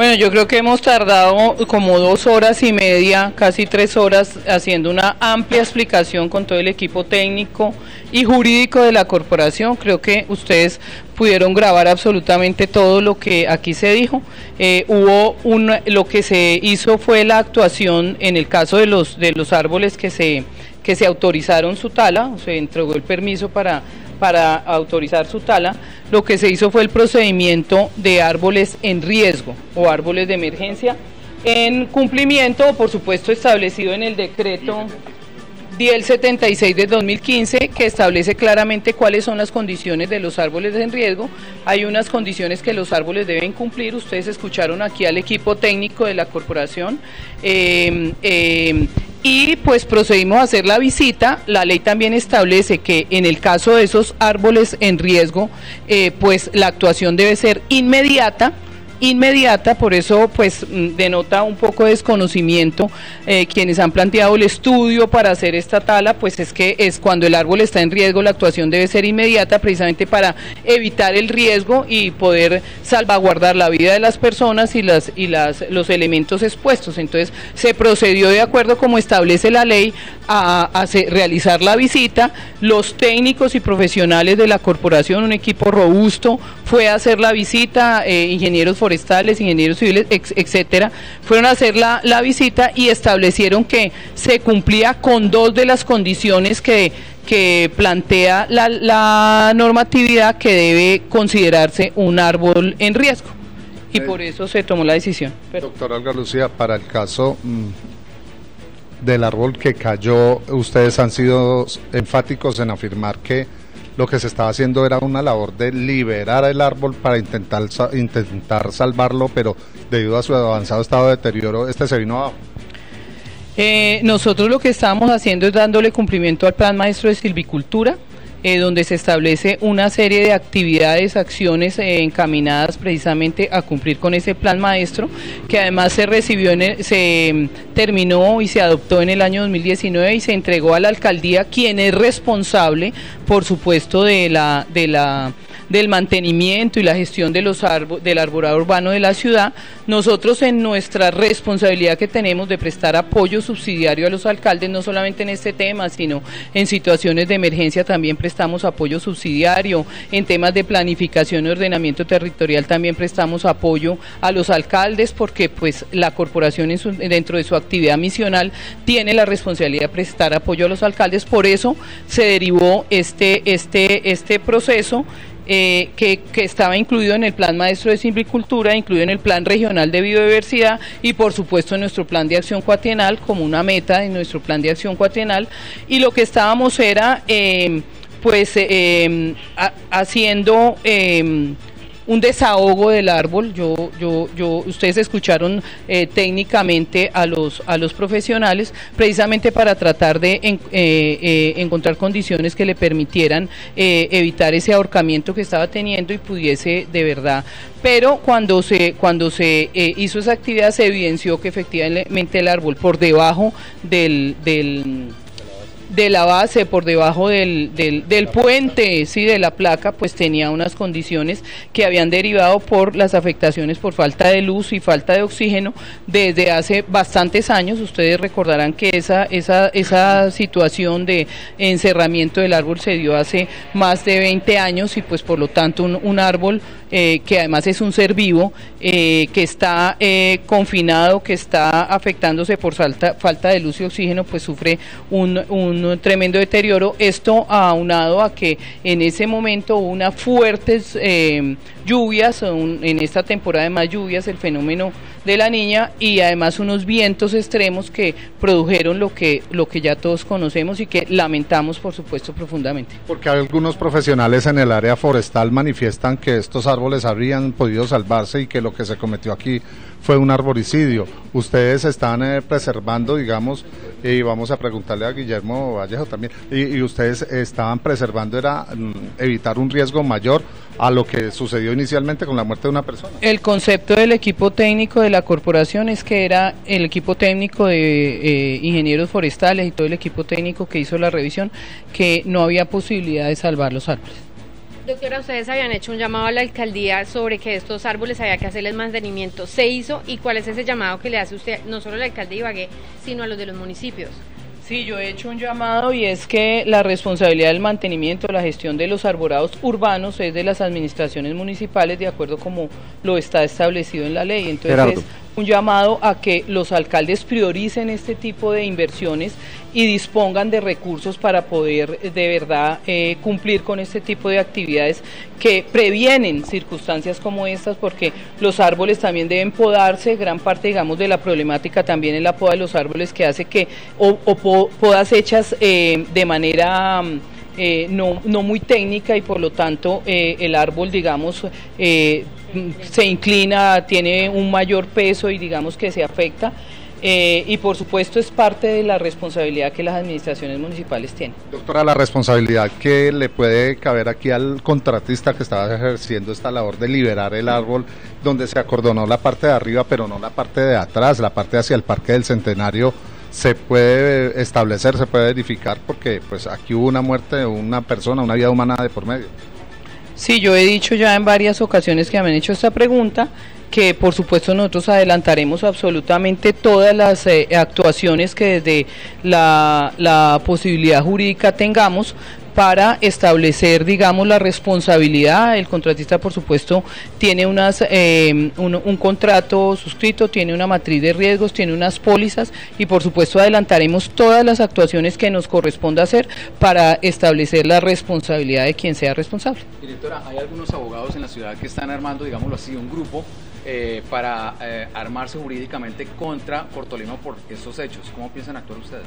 Bueno, yo creo que hemos tardado como dos horas y media, casi tres horas, haciendo una amplia explicación con todo el equipo técnico y jurídico de la corporación. Creo que ustedes pudieron grabar absolutamente todo lo que aquí se dijo. Eh, hubo un, lo que se hizo fue la actuación en el caso de los de los árboles que se que se autorizaron su tala, se entregó el permiso para para autorizar su tala, lo que se hizo fue el procedimiento de árboles en riesgo o árboles de emergencia en cumplimiento, por supuesto, establecido en el decreto 1076 de 2015 que establece claramente cuáles son las condiciones de los árboles en riesgo. Hay unas condiciones que los árboles deben cumplir. Ustedes escucharon aquí al equipo técnico de la corporación. Eh, eh, y pues procedimos a hacer la visita. La ley también establece que en el caso de esos árboles en riesgo, eh, pues la actuación debe ser inmediata inmediata, por eso pues mm, denota un poco de desconocimiento eh, quienes han planteado el estudio para hacer esta tala, pues es que es cuando el árbol está en riesgo la actuación debe ser inmediata precisamente para evitar el riesgo y poder salvaguardar la vida de las personas y las y las los elementos expuestos. Entonces se procedió de acuerdo como establece la ley a, realizar la visita. Los técnicos y profesionales de la corporación, un equipo robusto, fue a hacer la visita, eh, ingenieros forestales, ingenieros civiles, etcétera, fueron a hacer la, la visita y establecieron que se cumplía con dos de las condiciones que que plantea la, la, normatividad que debe considerarse un árbol en riesgo. Y eh, por eso se tomó la decisión. Doctora Olga Lucía, para el caso mm, del árbol que cayó, ustedes han sido enfáticos en afirmar que lo que se estaba haciendo era una labor de liberar el árbol para intentar, intentar salvarlo, pero debido a su avanzado estado de deterioro, este se vino abajo. Eh, nosotros lo que estábamos haciendo es dándole cumplimiento al Plan Maestro de Silvicultura, eh, donde se establece una serie de actividades, acciones eh, encaminadas precisamente a cumplir con ese plan maestro, que además se recibió, en se mm, terminó y se adoptó en el año 2019 y se entregó a la alcaldía, quien es responsable, por supuesto, de la de la del mantenimiento y la gestión los del arborado urbano de la ciudad, nosotros en nuestra responsabilidad que tenemos de prestar apoyo subsidiario a los alcaldes, no solamente en este tema, sino en situaciones de emergencia también prestamos apoyo subsidiario, en temas de planificación y ordenamiento territorial también prestamos apoyo a los alcaldes porque pues la corporación dentro de su actividad misional tiene la responsabilidad de prestar apoyo a los alcaldes, por eso se derivó este, este, este proceso eh, que, estaba incluido en el Plan Maestro de Silvicultura, incluido en el Plan Regional de Biodiversidad y por supuesto en nuestro Plan de Acción Cuatrienal como una meta en nuestro Plan de Acción Cuatrienal. Y lo que estábamos era eh, pues eh, haciendo un desahogo del árbol. Yo, yo, yo, ustedes escucharon eh, técnicamente a los, a los profesionales, precisamente para tratar de eh, eh, encontrar condiciones que le permitieran evitar ese ahorcamiento que estaba teniendo y pudiese de verdad. Pero cuando se, cuando se hizo esa actividad se evidenció que efectivamente el árbol por debajo del, del de la base por debajo del, del, puente, sí, de la placa, pues tenía unas condiciones que habían derivado por las afectaciones por falta de luz y falta de oxígeno desde hace bastantes años. Ustedes recordarán que esa, esa, esa situación de encerramiento del árbol se dio hace más de 20 años y pues por lo tanto un, un árbol eh, que además es un ser vivo, eh, que está eh, confinado, que está afectándose por falta, falta de luz y oxígeno, pues sufre un, un tremendo deterioro. Esto aunado a que en ese momento hubo unas fuertes lluvias, en esta temporada de más lluvias, el fenómeno de la niña y además unos vientos extremos que produjeron lo que, lo que ya todos conocemos y que lamentamos, por supuesto, profundamente. Porque algunos profesionales en el área forestal manifiestan que estos árboles habrían podido salvarse y que lo que se cometió aquí fue un arboricidio. Ustedes están eh, preservando, digamos, y vamos a preguntarle a Guillermo Vallejo también, y, ustedes estaban preservando, era mm, evitar un riesgo mayor a lo que sucedió inicialmente con la muerte de una persona. El concepto del equipo técnico de la corporación es que era el equipo técnico de eh, ingenieros forestales y todo el equipo técnico que hizo la revisión, que no había posibilidad de salvar los árboles. Doctora, ustedes habían hecho un llamado a la alcaldía sobre que estos árboles había que hacerles mantenimiento. ¿Se hizo y cuál es ese llamado que le hace usted, no solo al alcalde de Ibagué, sino a los de los municipios? Sí, yo he hecho un llamado y es que la responsabilidad del mantenimiento, la gestión de los arborados urbanos es de las administraciones municipales de acuerdo como lo está establecido en la ley. Entonces, un llamado a que los alcaldes prioricen este tipo de inversiones y dispongan de recursos para poder eh, de verdad eh, cumplir con este tipo de actividades que previenen circunstancias como estas porque los árboles también deben podarse, gran parte digamos de la problemática también es la poda de los árboles que hace que o, podas hechas eh, de manera no, no, muy técnica y por lo tanto el árbol digamos se inclina, tiene un mayor peso y digamos que se afecta. Eh, y por supuesto es parte de la responsabilidad que las administraciones municipales tienen. Doctora, la responsabilidad que le puede caber aquí al contratista que estaba ejerciendo esta labor de liberar el árbol donde se acordonó la parte de arriba pero no la parte de atrás, la parte hacia el Parque del Centenario se puede establecer, se puede verificar porque pues aquí hubo una muerte de una persona, una vida humana de por medio. Sí, yo he dicho ya en varias ocasiones que me han hecho esta pregunta que por supuesto nosotros adelantaremos absolutamente todas las eh, actuaciones que desde la, la posibilidad jurídica tengamos para establecer, digamos, la responsabilidad. El contratista, por supuesto, tiene unas, eh, un, contrato suscrito, tiene una matriz de riesgos, tiene unas pólizas y, por supuesto, adelantaremos todas las actuaciones que nos corresponda hacer para establecer la responsabilidad de quien sea responsable. Directora, hay algunos abogados en la ciudad que están armando, digámoslo así, un grupo eh, para eh, armarse jurídicamente contra Cortolino por estos hechos. ¿Cómo piensan actuar ustedes?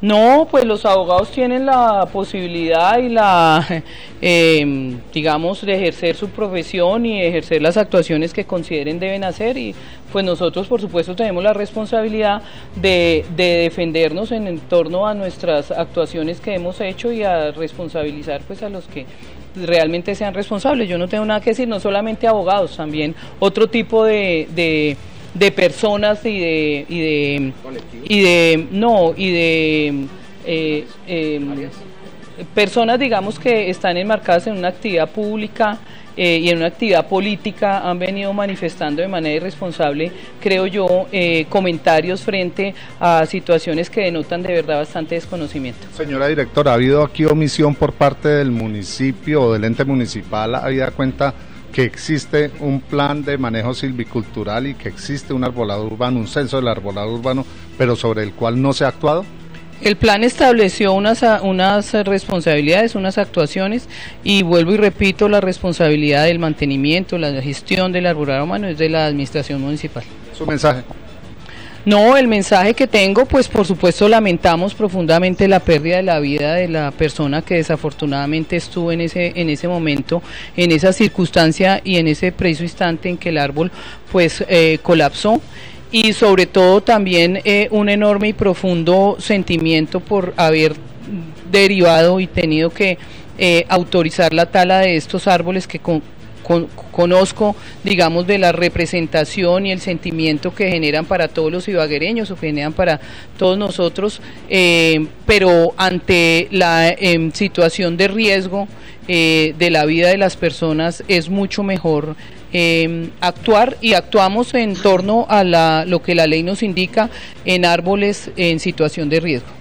No, pues los abogados tienen la posibilidad y la, eh, digamos, de ejercer su profesión y ejercer las actuaciones que consideren deben hacer y pues nosotros por supuesto tenemos la responsabilidad de, defendernos en, torno a nuestras actuaciones que hemos hecho y a responsabilizar pues a los que realmente sean responsables. Yo no tengo nada que decir, no solamente abogados, también otro tipo de de personas y de y de y de no y de eh, em, personas digamos que están enmarcadas en una actividad pública eh, y en una actividad política han venido manifestando de manera irresponsable, creo yo, eh, comentarios frente a situaciones que denotan de verdad bastante desconocimiento. Señora directora, ¿ha habido aquí omisión por parte del municipio o del ente municipal, habida cuenta que existe un plan de manejo silvicultural y que existe un arbolado urbano, un censo del arbolado urbano, pero sobre el cual no se ha actuado? El plan estableció unas, unas responsabilidades, unas actuaciones y vuelvo y repito, la responsabilidad del mantenimiento, la gestión del arbolado urbano es de la administración municipal. Su mensaje. No, el mensaje que tengo, pues por supuesto lamentamos profundamente la pérdida de la vida de la persona que desafortunadamente estuvo en ese, en ese momento, en esa circunstancia y en ese preciso instante en que el árbol pues eh, colapsó. Y sobre todo también eh, un enorme y profundo sentimiento por haber derivado y tenido que eh, autorizar la tala de estos árboles que con, conozco, digamos, de la representación y el sentimiento que generan para todos los ibaguereños o que generan para todos nosotros, eh, pero ante la em, situación de riesgo eh, de la vida de las personas es mucho mejor em, actuar y actuamos en torno a la, lo que la ley nos indica en árboles en situación de riesgo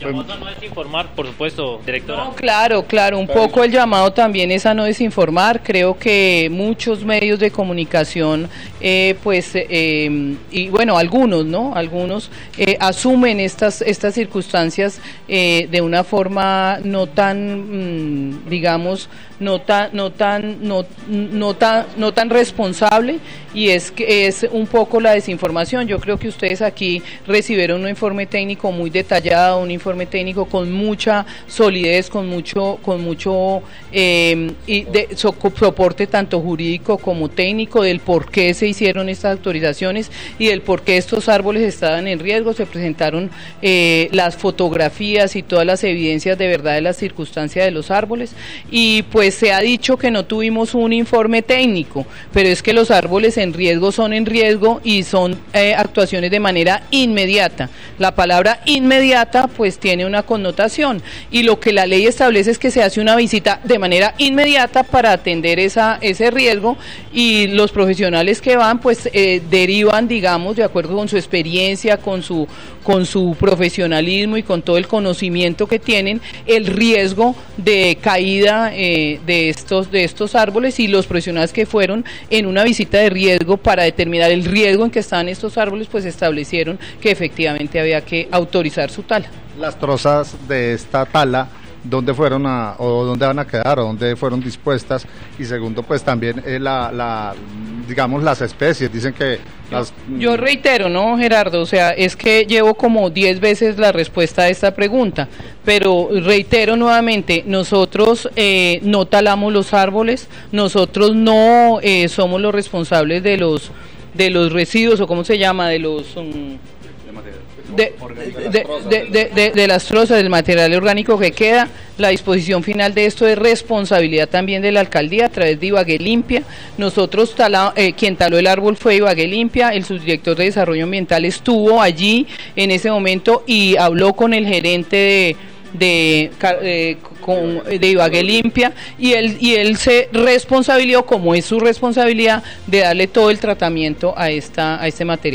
llamado a no desinformar, por supuesto, directora. claro, claro, un poco el llamado también es a no desinformar. Creo que muchos medios de comunicación, eh, pues, eh, y bueno, algunos, ¿no? Algunos eh, asumen estas, estas circunstancias de una forma no tan, mm, digamos, no tan, no tan, no, no tan, no tan responsable y es que es un poco la desinformación. Yo creo que ustedes aquí recibieron un informe técnico muy detallado, un informe técnico con mucha solidez, con mucho, con mucho eh, de, soporte tanto jurídico como técnico del por qué se hicieron estas autorizaciones y del por qué estos árboles estaban en riesgo. Se presentaron eh, las fotografías y todas las evidencias de verdad de las circunstancias de los árboles y pues se ha dicho que no tuvimos un informe técnico, pero es que los árboles en riesgo son en riesgo y son eh, actuaciones de manera inmediata. La palabra inmediata pues tiene una connotación y lo que la ley establece es que se hace una visita de manera inmediata para atender esa, ese riesgo y los profesionales que van pues eh, derivan, digamos, de acuerdo con su experiencia, con su, con su profesionalismo y con todo el conocimiento que tienen, el riesgo de caída eh, de, estos, de estos árboles y los profesionales que fueron en una visita de riesgo para determinar el riesgo en que estaban estos árboles, pues establecieron que efectivamente había que autorizar su tala. Las trozas de esta tala dónde fueron a, o dónde van a quedar o dónde fueron dispuestas y segundo pues también eh, la, la, digamos las especies. Dicen que las... yo reitero no Gerardo o sea es que llevo como 10 veces la respuesta a esta pregunta pero reitero nuevamente nosotros eh, no talamos los árboles nosotros no eh, somos los responsables de los de los residuos o cómo se llama de los um, de, de, de, las trozas del material orgánico que queda. La disposición final de esto es responsabilidad también de la alcaldía a través de Ibagué Limpia. Nosotros, eh, quien taló el árbol fue Ibagué Limpia, el subdirector de Desarrollo Ambiental estuvo allí en ese momento y habló con el gerente de de, eh, de Ibagué Limpia y él, y él se responsabilizó, como es su responsabilidad, de darle todo el tratamiento a, esta, a este material.